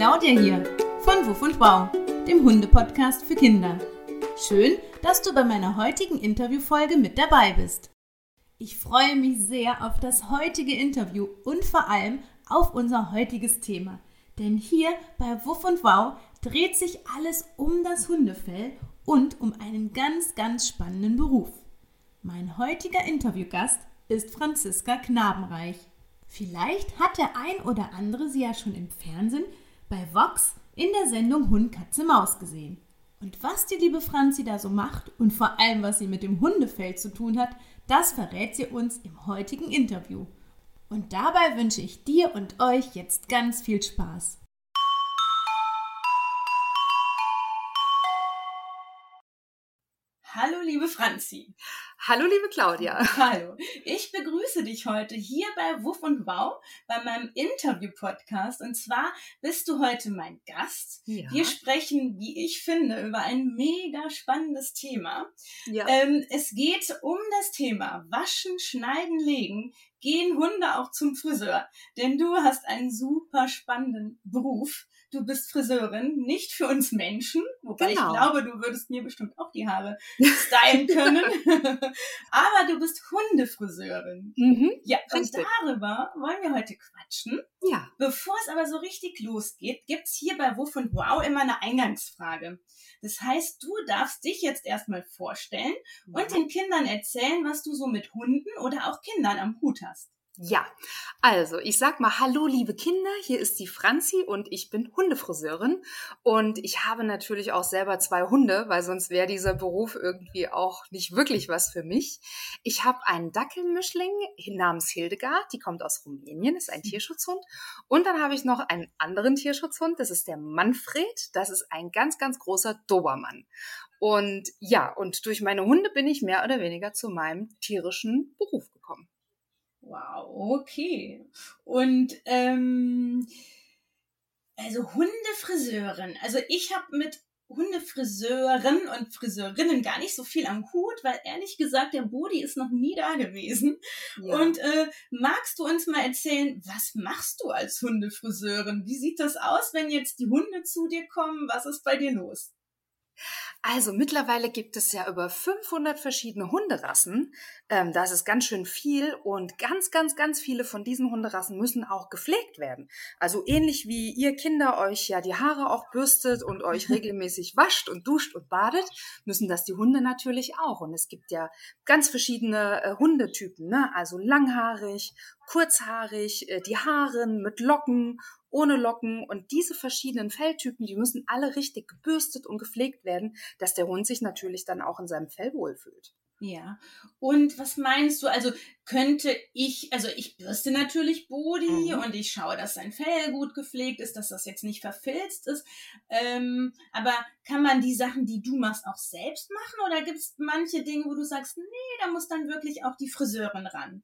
Claudia hier von Wuff und Wow, dem Hunde-Podcast für Kinder. Schön, dass du bei meiner heutigen Interviewfolge mit dabei bist. Ich freue mich sehr auf das heutige Interview und vor allem auf unser heutiges Thema. Denn hier bei Wuff und Wow dreht sich alles um das Hundefell und um einen ganz, ganz spannenden Beruf. Mein heutiger Interviewgast ist Franziska Knabenreich. Vielleicht hat der ein oder andere sie ja schon im Fernsehen bei Vox in der Sendung Hund, Katze, Maus gesehen. Und was die liebe Franzi da so macht und vor allem, was sie mit dem Hundefell zu tun hat, das verrät sie uns im heutigen Interview. Und dabei wünsche ich dir und euch jetzt ganz viel Spaß. Liebe Franzi. Hallo, liebe Claudia. Hallo. Ich begrüße dich heute hier bei Wuff und Wow bei meinem Interview-Podcast. Und zwar bist du heute mein Gast. Ja. Wir sprechen, wie ich finde, über ein mega spannendes Thema. Ja. Ähm, es geht um das Thema Waschen, Schneiden, Legen. Gehen Hunde auch zum Friseur? Denn du hast einen super spannenden Beruf du bist Friseurin, nicht für uns Menschen, wobei genau. ich glaube, du würdest mir bestimmt auch die Haare stylen können. Aber du bist Hundefriseurin. Mhm, ja, und darüber wollen wir heute quatschen. Ja. Bevor es aber so richtig losgeht, gibt's hier bei Wuff und Wow immer eine Eingangsfrage. Das heißt, du darfst dich jetzt erstmal vorstellen und den Kindern erzählen, was du so mit Hunden oder auch Kindern am Hut hast. Ja, also ich sag mal Hallo liebe Kinder, hier ist die Franzi und ich bin Hundefriseurin und ich habe natürlich auch selber zwei Hunde, weil sonst wäre dieser Beruf irgendwie auch nicht wirklich was für mich. Ich habe einen Dackelmischling namens Hildegard, die kommt aus Rumänien, ist ein Tierschutzhund und dann habe ich noch einen anderen Tierschutzhund, das ist der Manfred, das ist ein ganz ganz großer Dobermann. Und ja, und durch meine Hunde bin ich mehr oder weniger zu meinem tierischen Beruf gekommen. Wow, okay. Und ähm, also Hundefriseurin. Also ich habe mit Hundefriseuren und Friseurinnen gar nicht so viel am Hut, weil ehrlich gesagt, der Bodi ist noch nie da gewesen. Ja. Und äh, magst du uns mal erzählen, was machst du als Hundefriseurin? Wie sieht das aus, wenn jetzt die Hunde zu dir kommen? Was ist bei dir los? Also mittlerweile gibt es ja über 500 verschiedene Hunderassen. Ähm, das ist ganz schön viel und ganz, ganz, ganz viele von diesen Hunderassen müssen auch gepflegt werden. Also ähnlich wie ihr Kinder euch ja die Haare auch bürstet und euch regelmäßig wascht und duscht und badet, müssen das die Hunde natürlich auch. Und es gibt ja ganz verschiedene äh, Hundetypen, ne? also langhaarig, kurzhaarig, äh, die Haare mit Locken ohne Locken und diese verschiedenen Felltypen, die müssen alle richtig gebürstet und gepflegt werden, dass der Hund sich natürlich dann auch in seinem Fell wohlfühlt. Ja. Und was meinst du? Also könnte ich, also ich bürste natürlich Body mhm. und ich schaue, dass sein Fell gut gepflegt ist, dass das jetzt nicht verfilzt ist. Ähm, aber kann man die Sachen, die du machst, auch selbst machen? Oder gibt es manche Dinge, wo du sagst, nee, da muss dann wirklich auch die Friseurin ran?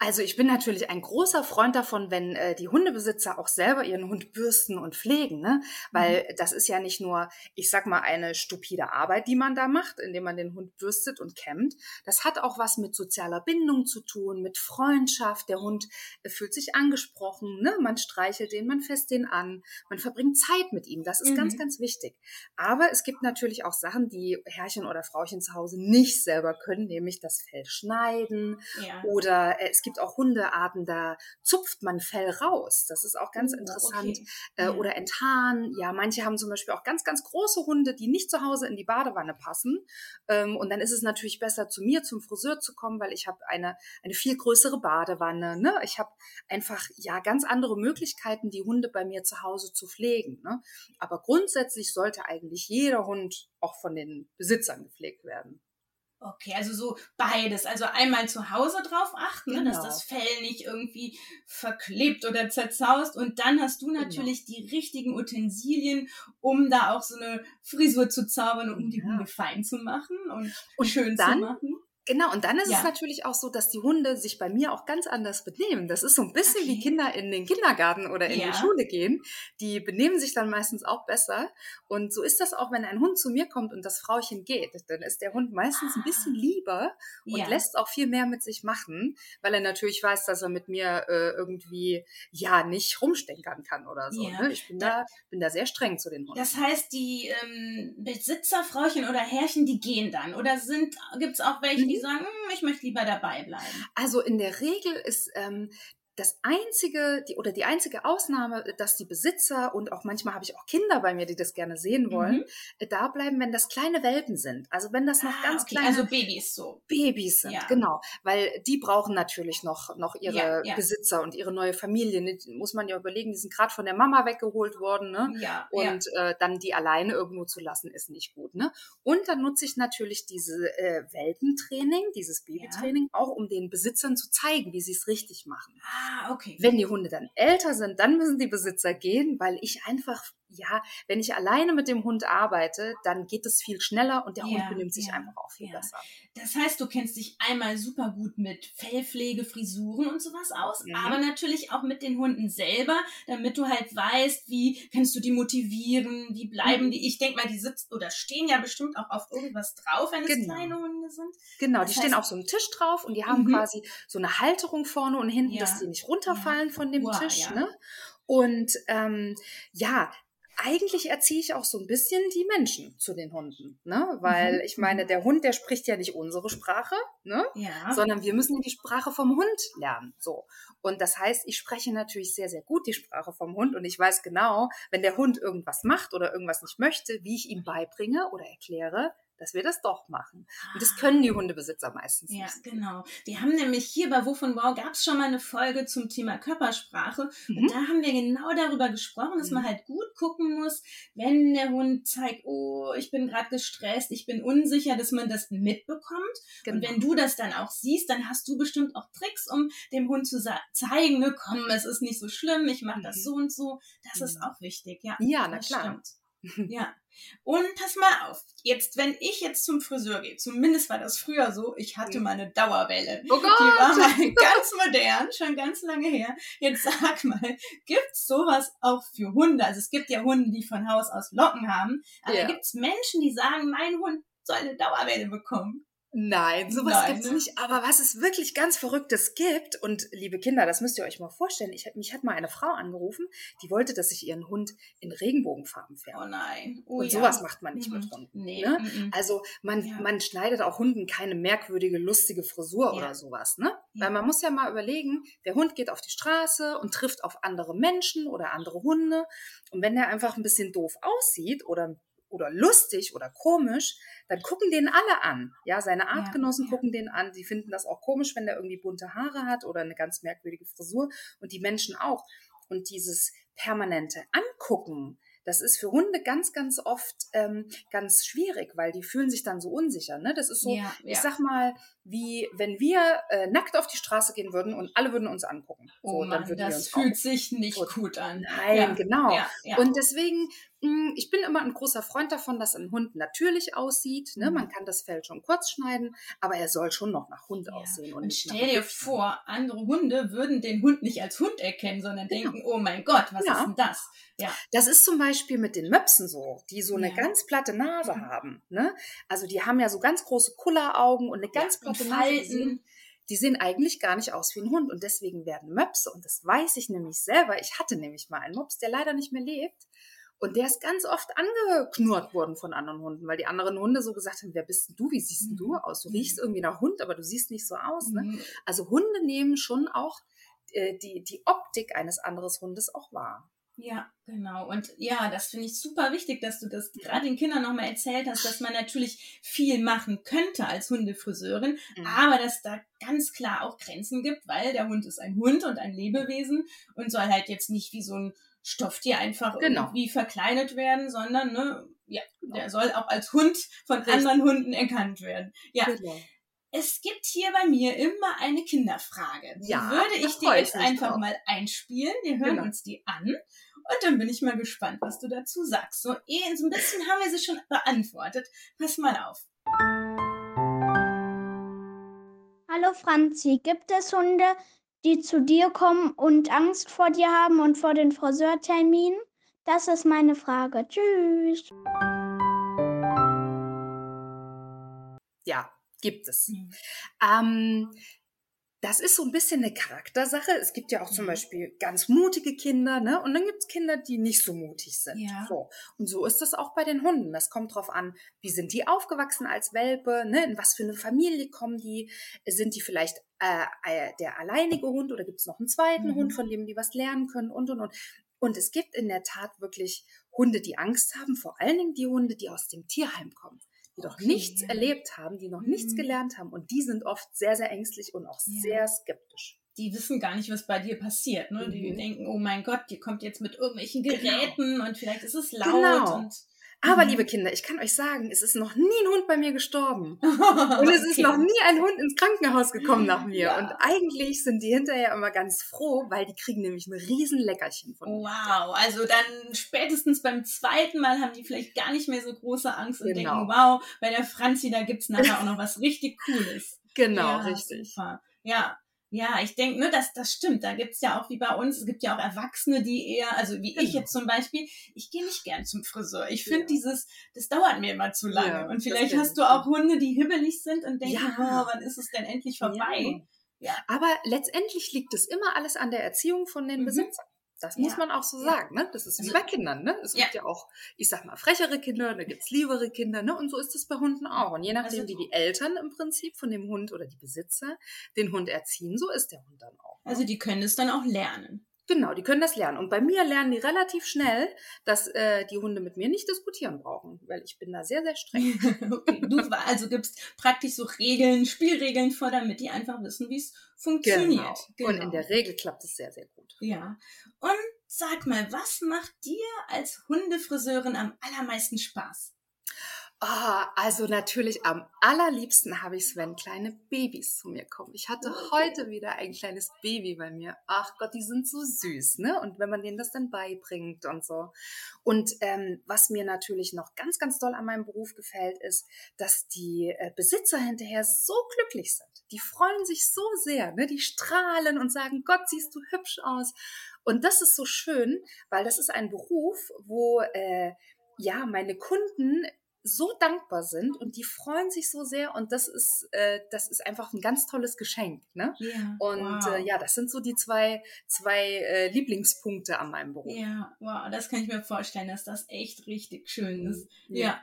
Also ich bin natürlich ein großer Freund davon, wenn äh, die Hundebesitzer auch selber ihren Hund bürsten und pflegen, ne? Weil mhm. das ist ja nicht nur, ich sag mal, eine stupide Arbeit, die man da macht, indem man den Hund bürstet und kämmt. Das hat auch was mit sozialer Bindung zu tun, mit Freundschaft. Der Hund äh, fühlt sich angesprochen, ne? Man streichelt den, man fässt den an, man verbringt Zeit mit ihm. Das ist mhm. ganz, ganz wichtig. Aber es gibt natürlich auch Sachen, die Herrchen oder Frauchen zu Hause nicht selber können, nämlich das Fell schneiden ja. oder äh, es gibt gibt auch Hundearten, da zupft man Fell raus. Das ist auch ganz oh, interessant. Okay. Äh, oder enthaaren. Ja, manche haben zum Beispiel auch ganz, ganz große Hunde, die nicht zu Hause in die Badewanne passen. Ähm, und dann ist es natürlich besser, zu mir zum Friseur zu kommen, weil ich habe eine, eine viel größere Badewanne. Ne? Ich habe einfach ja ganz andere Möglichkeiten, die Hunde bei mir zu Hause zu pflegen. Ne? Aber grundsätzlich sollte eigentlich jeder Hund auch von den Besitzern gepflegt werden. Okay, also so beides. Also einmal zu Hause drauf achten, genau. dass das Fell nicht irgendwie verklebt oder zerzaust. Und dann hast du genau. natürlich genau. die richtigen Utensilien, um da auch so eine Frisur zu zaubern und um die ja. Hunde fein zu machen und, und schön dann, zu machen. Genau, und dann ist ja. es natürlich auch so, dass die Hunde sich bei mir auch ganz anders benehmen. Das ist so ein bisschen okay. wie Kinder in den Kindergarten oder in ja. die Schule gehen. Die benehmen sich dann meistens auch besser. Und so ist das auch, wenn ein Hund zu mir kommt und das Frauchen geht. Dann ist der Hund meistens ein bisschen ah. lieber und ja. lässt auch viel mehr mit sich machen, weil er natürlich weiß, dass er mit mir äh, irgendwie ja nicht rumstenkern kann oder so. Ne? Ich bin da, bin da sehr streng zu den Hunden. Das heißt, die ähm, Besitzerfrauchen oder Herrchen, die gehen dann? Oder gibt es auch welche, die sagen, hm, ich möchte lieber dabei bleiben? Also in der Regel ist ähm, das einzige, die, oder die einzige Ausnahme, dass die Besitzer und auch manchmal habe ich auch Kinder bei mir, die das gerne sehen wollen, mhm. da bleiben, wenn das kleine Welpen sind. Also wenn das noch ah, ganz okay. kleine. Also Babys so. Babys sind, ja. genau. Weil die brauchen natürlich noch, noch ihre ja, ja. Besitzer und ihre neue Familie. Die muss man ja überlegen, die sind gerade von der Mama weggeholt worden, ne? Ja. Und Äh, dann die alleine irgendwo zu lassen, ist nicht gut, ne? Und dann nutze ich natürlich diese äh, Welpentraining, dieses Babytraining, auch um den Besitzern zu zeigen, wie sie es richtig machen. Ah Ah, okay. Wenn die Hunde dann älter sind, dann müssen die Besitzer gehen, weil ich einfach, ja, wenn ich alleine mit dem Hund arbeite, dann geht es viel schneller und der ja, Hund benimmt sich ja, einfach auch viel ja. besser. Das heißt, du kennst dich einmal super gut mit Fellpflege, Frisuren und sowas aus, mhm. aber natürlich auch mit den Hunden selber, damit du halt weißt, wie kannst du die motivieren, wie bleiben mhm. die. Ich denke mal, die sitzen oder stehen ja bestimmt auch auf irgendwas drauf, wenn es genau. kleine Hunde sind. Genau, das die heißt, stehen auf so einem Tisch drauf und die haben mhm. quasi so eine Halterung vorne und hinten, dass die nicht runterfallen von dem wow, Tisch. Ja. Ne? Und ähm, ja, eigentlich erziehe ich auch so ein bisschen die Menschen zu den Hunden, ne? Weil mhm. ich meine, der Hund, der spricht ja nicht unsere Sprache, ne? Ja. Sondern wir müssen die Sprache vom Hund lernen, so. Und das heißt, ich spreche natürlich sehr, sehr gut die Sprache vom Hund und ich weiß genau, wenn der Hund irgendwas macht oder irgendwas nicht möchte, wie ich ihm beibringe oder erkläre, dass wir das doch machen. Und das können die Hundebesitzer meistens ja, nicht. Ja, genau. Wir haben nämlich hier bei Wovon Wow gab es schon mal eine Folge zum Thema Körpersprache. Mhm. Und da haben wir genau darüber gesprochen, dass mhm. man halt gut gucken muss, wenn der Hund zeigt, oh, ich bin gerade gestresst, ich bin unsicher, dass man das mitbekommt. Genau. Und wenn du das dann auch siehst, dann hast du bestimmt auch Tricks, um dem Hund zu zeigen, ne, komm, es ist nicht so schlimm, ich mache das mhm. so und so. Das ist mhm. auch wichtig, ja. Ja, na klar. Stimmt. Ja. Und pass mal auf, jetzt, wenn ich jetzt zum Friseur gehe, zumindest war das früher so, ich hatte mal eine Dauerwelle. Oh Gott! Die war mal ganz modern, schon ganz lange her. Jetzt sag mal, gibt's sowas auch für Hunde? Also es gibt ja Hunde, die von Haus aus Locken haben, aber ja. gibt's Menschen, die sagen, mein Hund soll eine Dauerwelle bekommen? Nein, sowas gibt es nicht. Aber was es wirklich ganz Verrücktes gibt, und liebe Kinder, das müsst ihr euch mal vorstellen, ich, mich hat mal eine Frau angerufen, die wollte, dass ich ihren Hund in Regenbogenfarben färbe. Oh nein. Oh, und sowas macht man nicht mhm. mit Hunden. Nee. Ne? Mhm. Also man, ja. man schneidet auch Hunden keine merkwürdige, lustige Frisur ja. oder sowas. Ne? Ja. Weil man muss ja mal überlegen, der Hund geht auf die Straße und trifft auf andere Menschen oder andere Hunde. Und wenn der einfach ein bisschen doof aussieht oder oder lustig oder komisch, dann gucken den alle an. Ja, seine Artgenossen ja, ja. gucken den an. Die finden das auch komisch, wenn der irgendwie bunte Haare hat oder eine ganz merkwürdige Frisur und die Menschen auch. Und dieses permanente Angucken, das ist für Hunde ganz, ganz oft ähm, ganz schwierig, weil die fühlen sich dann so unsicher. Ne? Das ist so, ja, ich sag mal, wie wenn wir äh, nackt auf die Straße gehen würden und alle würden uns angucken. Oh so, Mann, das fühlt sich nicht gut, gut an. Nein, ja, genau. Ja, ja. Und deswegen, mh, hm, ich bin immer ein großer Freund davon, dass ein Hund natürlich aussieht. Ne? Mhm. Man kann das Fell schon kurz schneiden, aber er soll schon noch nach Hund aussehen. Und, und stell dir vor, andere Hunde würden den Hund nicht als Hund erkennen, sondern genau. denken, oh mein Gott, was ist denn das? Ja. Das ist zum Beispiel mit den Möpsen so, die so eine ganz platte Nase mhm. haben. Ne? Also die haben ja so ganz große Kulleraugen und eine ganz platte Falten. Die sehen eigentlich gar nicht aus wie ein Hund und deswegen werden Möpse, und das weiß ich nämlich selber, ich hatte nämlich mal einen Mops, der leider nicht mehr lebt, und der ist ganz oft angeknurrt worden von anderen Hunden, weil die anderen Hunde so gesagt haben, wer bist denn du, wie siehst denn du mhm. aus? Du riechst irgendwie nach Hund, aber du siehst nicht so aus. Ne? Mhm. Also Hunde nehmen schon auch äh, die, die Optik eines anderen Hundes auch wahr. Ja, genau. Und ja, das finde ich super wichtig, dass du das gerade den Kindern nochmal erzählt hast, dass man natürlich viel machen könnte als Hundefriseurin, mhm. aber dass da ganz klar auch Grenzen gibt, weil der Hund ist ein Hund und ein Lebewesen und soll halt jetzt nicht wie so ein Stofftier einfach genau. irgendwie verkleidet werden, sondern ne, ja, genau. der soll auch als Hund von Richtig. anderen Hunden erkannt werden. Ja. Genau. Es gibt hier bei mir immer eine Kinderfrage. Die ja, würde ich dir jetzt einfach drauf. mal einspielen. Wir hören genau. uns die an. Und dann bin ich mal gespannt, was du dazu sagst. So, eh, so ein bisschen haben wir sie schon beantwortet. Pass mal auf. Hallo Franzi, gibt es Hunde, die zu dir kommen und Angst vor dir haben und vor den Friseurterminen? Das ist meine Frage. Tschüss. Ja, gibt es. Mhm. Ähm, das ist so ein bisschen eine Charaktersache. Es gibt ja auch zum mhm. Beispiel ganz mutige Kinder, ne? Und dann gibt es Kinder, die nicht so mutig sind. Ja. So. Und so ist das auch bei den Hunden. Das kommt drauf an, wie sind die aufgewachsen als Welpe, ne? In was für eine Familie kommen die? Sind die vielleicht äh, äh der alleinige Hund oder gibt es noch einen zweiten mhm. Hund, von dem die was lernen können und und und. Und es gibt in der Tat wirklich Hunde, die Angst haben, vor allen Dingen die Hunde, die aus dem Tierheim kommen die noch okay. nichts erlebt haben, die noch mhm. nichts gelernt haben. Und die sind oft sehr, sehr ängstlich und auch ja. sehr skeptisch. Die wissen gar nicht, was bei dir passiert. Ne? Mhm. Die denken, oh mein Gott, die kommt jetzt mit irgendwelchen genau. Geräten genau. und vielleicht ist es laut. Genau. Und aber mhm. liebe Kinder, ich kann euch sagen, es ist noch nie ein Hund bei mir gestorben. Und es ist noch nie ein Hund ins Krankenhaus gekommen nach mir. Ja. Und eigentlich sind die hinterher immer ganz froh, weil die kriegen nämlich ein riesen Leckerchen von mir. Wow, also dann spätestens beim zweiten Mal haben die vielleicht gar nicht mehr so große Angst und genau. denken, wow, bei der Franzi, da gibt's nachher auch noch was richtig Cooles. Genau, ja, richtig. Super. Ja, ja, ich denke, ne, das, das stimmt. Da gibt's ja auch wie bei uns, es gibt ja auch Erwachsene, die eher, also wie genau. ich jetzt zum Beispiel, ich gehe nicht gern zum Friseur. Ich finde ja. dieses, das dauert mir immer zu lange. Ja, und vielleicht hast du auch Hunde, die hibbelig sind und denken, ja. oh, wann ist es denn endlich vorbei? Ja. Aber letztendlich liegt es immer alles an der Erziehung von den mhm. Besitzern. Das muss ja. man auch so sagen, ne? Das ist wie also bei Kindern, ne? Es gibt ja auch, ich sag mal, frechere Kinder, da gibt's liebere Kinder, ne? Und so ist es bei Hunden auch. Und je nachdem, also, wie die Eltern im Prinzip von dem Hund oder die Besitzer den Hund erziehen, so ist der Hund dann auch. Ne? Also die können es dann auch lernen. Genau, die können das lernen. Und bei mir lernen die relativ schnell, dass äh, die Hunde mit mir nicht diskutieren brauchen, weil ich bin da sehr, sehr streng. okay. Du also gibst praktisch so Regeln, Spielregeln vor, damit die einfach wissen, wie es funktioniert. Genau. genau. Und in genau. der Regel klappt es sehr, sehr gut. Ja. Und sag mal, was macht dir als Hundefriseurin am allermeisten Spaß? Oh, also natürlich am allerliebsten habe ich es, wenn kleine Babys zu mir kommen. Ich hatte oh. heute wieder ein kleines Baby bei mir. Ach Gott, die sind so süß, ne? Und wenn man denen das dann beibringt und so. Und ähm, was mir natürlich noch ganz, ganz doll an meinem Beruf gefällt, ist, dass die äh, Besitzer hinterher so glücklich sind. Die freuen sich so sehr, ne? Die strahlen und sagen, Gott, siehst du hübsch aus. Und das ist so schön, weil das ist ein Beruf, wo äh, ja meine Kunden so dankbar sind und die freuen sich so sehr und das ist äh, das ist einfach ein ganz tolles Geschenk ne yeah, und äh, wow. äh, ja das sind so die zwei zwei äh, Lieblingspunkte an meinem Beruf ja wow das kann ich mir vorstellen dass das echt richtig schön ist mhm. ja.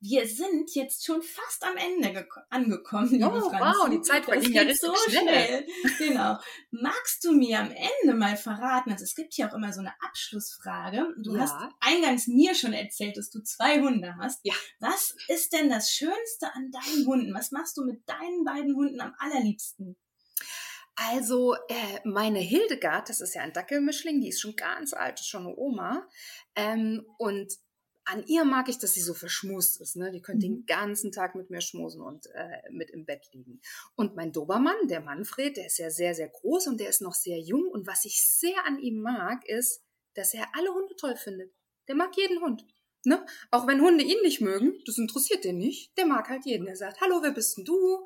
Wir sind jetzt schon fast am Ende angekommen, liebe oh, Franzi. Wow, die Zeit verging ja so schnell. genau. Magst du mir am Ende mal verraten, also es gibt hier auch immer so eine Abschlussfrage. Du ja. hast eingangs mir schon erzählt, dass du zwei Hunde hast. Ja. Was ist denn das Schönste an deinen Hunden? Was machst du mit deinen beiden Hunden am allerliebsten? Also äh, meine Hildegard, das ist ja ein Dackelmischling, die ist schon ganz alt, ist schon eine Oma. Ähm, und an ihr mag ich, dass sie so verschmust ist. Ne? Die könnte mhm. den ganzen Tag mit mir schmusen und äh, mit im Bett liegen. Und mein Dobermann, der Manfred, der ist ja sehr, sehr groß und der ist noch sehr jung. Und was ich sehr an ihm mag, ist, dass er alle Hunde toll findet. Der mag jeden Hund. Ne? Auch wenn Hunde ihn nicht mögen, das interessiert den nicht. Der mag halt jeden. Er sagt, hallo, wer bist denn du?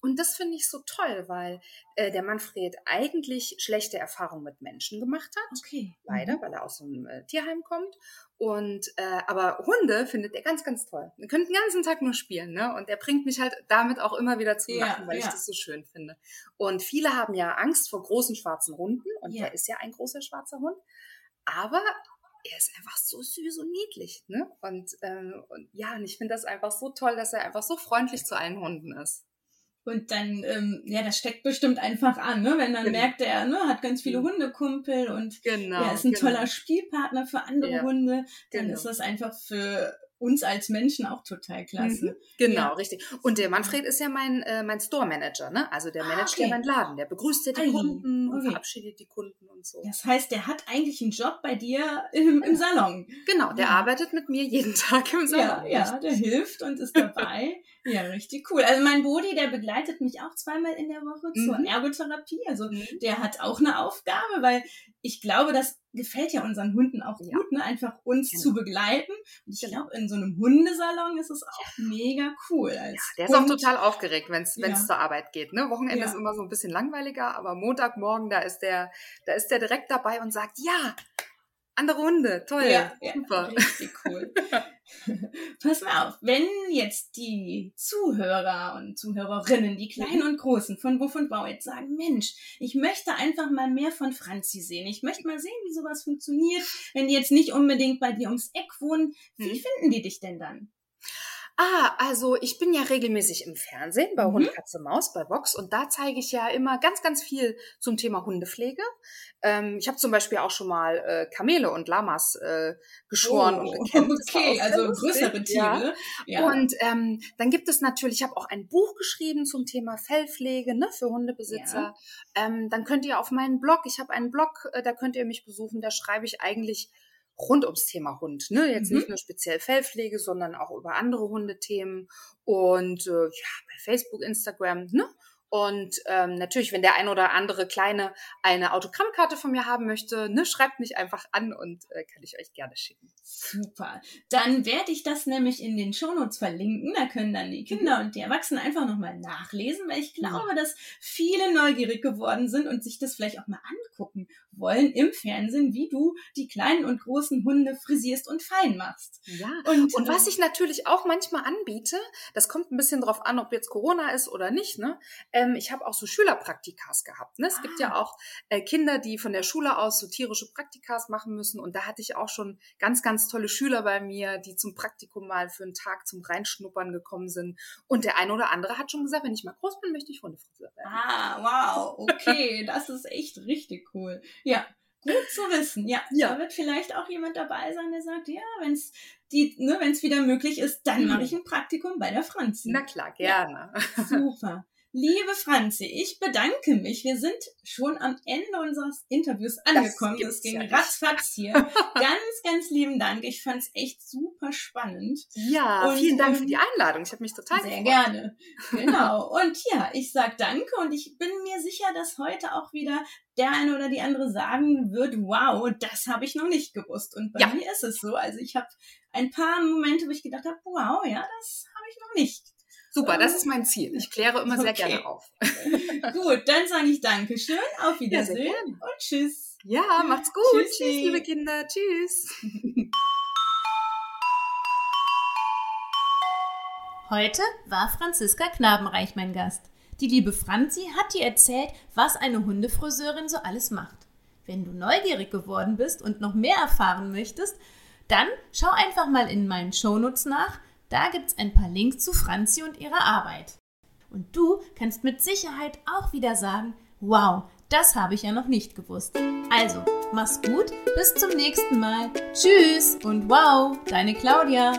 Und das finde ich so toll, weil äh, der Manfred eigentlich schlechte Erfahrungen mit Menschen gemacht hat. Okay. Leider, mhm. weil er aus einem äh, Tierheim kommt. Und äh, aber Hunde findet er ganz, ganz toll. Wir können den ganzen Tag nur spielen, ne? Und er bringt mich halt damit auch immer wieder zum Lachen, ja, weil ja. ich das so schön finde. Und viele haben ja Angst vor großen schwarzen Hunden und ja. er ist ja ein großer schwarzer Hund. Aber er ist einfach so süß und niedlich. Ne? Und, ähm, und ja, und ich finde das einfach so toll, dass er einfach so freundlich zu allen Hunden ist. Und dann, ähm, ja, das steckt bestimmt einfach an, ne? Wenn dann genau. merkt er, ne, hat ganz viele mhm. Hundekumpel und genau, er ist ein genau. toller Spielpartner für andere ja, Hunde, dann genau. ist das einfach für uns als Menschen auch total klasse. Mhm, genau, ja. richtig. Und der Manfred ist ja mein, äh, mein Store-Manager, ne? Also der ah, managt okay. ja meinen Laden. Der begrüßt ja die Ei. Kunden okay. und verabschiedet die Kunden und so. Das heißt, der hat eigentlich einen Job bei dir im, im Salon. Genau, der ja. arbeitet mit mir jeden Tag im Salon. Ja, ja, der hilft und ist dabei. Ja, richtig cool. Also mein Bodi, der begleitet mich auch zweimal in der Woche mhm. zur Ergotherapie. Also mhm. der hat auch eine Aufgabe, weil ich glaube, das gefällt ja unseren Hunden auch ja. gut, ne? einfach uns genau. zu begleiten. Und ich genau. glaube, in so einem Hundesalon ist es auch ja. mega cool. ja, der ist Hund. auch total aufgeregt, wenn es ja. zur Arbeit geht. Ne? Wochenende ist immer so ein bisschen langweiliger, aber Montagmorgen, da ist der, da ist der direkt dabei und sagt, ja, andere Hunde, toll, ja, super. richtig cool. Pass mal auf, wenn jetzt die Zuhörer und Zuhörerinnen, die Kleinen und Großen von Wuff und Bau jetzt sagen, Mensch, ich möchte einfach mal mehr von Franzi sehen. Ich möchte mal sehen, wie sowas funktioniert, wenn die jetzt nicht unbedingt bei dir ums Eck wohnen. Wie hm. finden die dich denn dann? Ah, also ich bin ja regelmäßig im Fernsehen bei mhm. Hund, Katze, Maus, bei Vox und da zeige ich ja immer ganz, ganz viel zum Thema Hundepflege. Ähm, ich habe zum Beispiel auch schon mal äh, Kamele und Lamas äh, geschoren oh, und gekämmt. Okay, also größere Tiere. Ja. ja. Und ähm, dann gibt es natürlich, ich habe auch ein Buch geschrieben zum Thema Fellpflege ne, für Hundebesitzer. Ja. Ähm, dann könnt ihr auf meinen Blog, ich habe einen Blog, äh, da könnt ihr mich besuchen, da schreibe ich eigentlich rund ums Thema Hund. Ne? Jetzt mhm. nicht nur speziell Fellpflege, sondern auch über andere Hundethemen. Und äh, ja, bei Facebook, Instagram, ne? Und ähm, natürlich, wenn der ein oder andere Kleine eine Autogrammkarte von mir haben möchte, ne, schreibt mich einfach an und äh, kann ich euch gerne schicken. Super. Dann werde ich das nämlich in den Shownotes verlinken. Da können dann die Kinder und die Erwachsenen einfach nochmal nachlesen, weil ich glaube, dass viele neugierig geworden sind und sich das vielleicht auch mal angucken wollen im Fernsehen, wie du die kleinen und großen Hunde frisierst und fein machst. Ja. Und, und was ähm, ich natürlich auch manchmal anbiete, das kommt ein bisschen drauf an, ob jetzt Corona ist oder nicht, ne? Ähm, ich habe auch so Schülerpraktikas gehabt. Ne? Es ah. gibt ja ah. auch äh, Kinder, die von der Schule aus so tierische Praktikas machen müssen. Und da hatte ich auch schon ganz, ganz tolle Schüler bei mir, die zum Praktikum mal für einen Tag zum Reinschnuppern gekommen sind. Und der eine oder andere hat schon gesagt, wenn ich mal groß bin, möchte ich Hundefriseur werden. Ah, wow, okay, das ist echt richtig cool. Ja, gut zu wissen. Ja, ja, da wird vielleicht auch jemand dabei sein, der sagt, ja, wenn es die, ne, wenn es wieder möglich ist, dann mhm. mache ich ein Praktikum bei der Franzi. Na klar, gerne. Ja, super. Liebe Franzi, ich bedanke mich. Wir sind schon am Ende unseres Interviews angekommen. Das, das ging ja ratzfatz hier. ganz, ganz lieben Dank. Ich fand es echt super spannend. Ja, und, vielen Dank für die Einladung. Ich habe mich total Sehr gefreut. gerne. Genau. Und ja, ich sag danke und ich bin mir sicher, dass heute auch wieder der eine oder die andere sagen wird, wow, das habe ich noch nicht gewusst. Und bei ja. mir ist es so. Also ich habe ein paar Momente, wo ich gedacht habe, wow, ja, das habe ich noch nicht. Super, das ist mein Ziel. Ich kläre immer sehr okay. gerne auf. gut, dann sage ich Dankeschön, auf Wiedersehen ja, und tschüss. Ja, macht's gut. Tschüss, liebe Kinder. Tschüss. Heute war Franziska Knabenreich mein Gast. Die liebe Franzi hat dir erzählt, was eine Hundefriseurin so alles macht. Wenn du neugierig geworden bist und noch mehr erfahren möchtest, dann schau einfach mal in meinen Shownotes nach. Da gibt es ein paar Links zu Franzi und ihrer Arbeit. Und du kannst mit Sicherheit auch wieder sagen, wow, das habe ich ja noch nicht gewusst. Also, mach's gut, bis zum nächsten Mal. Tschüss und wow, deine Claudia.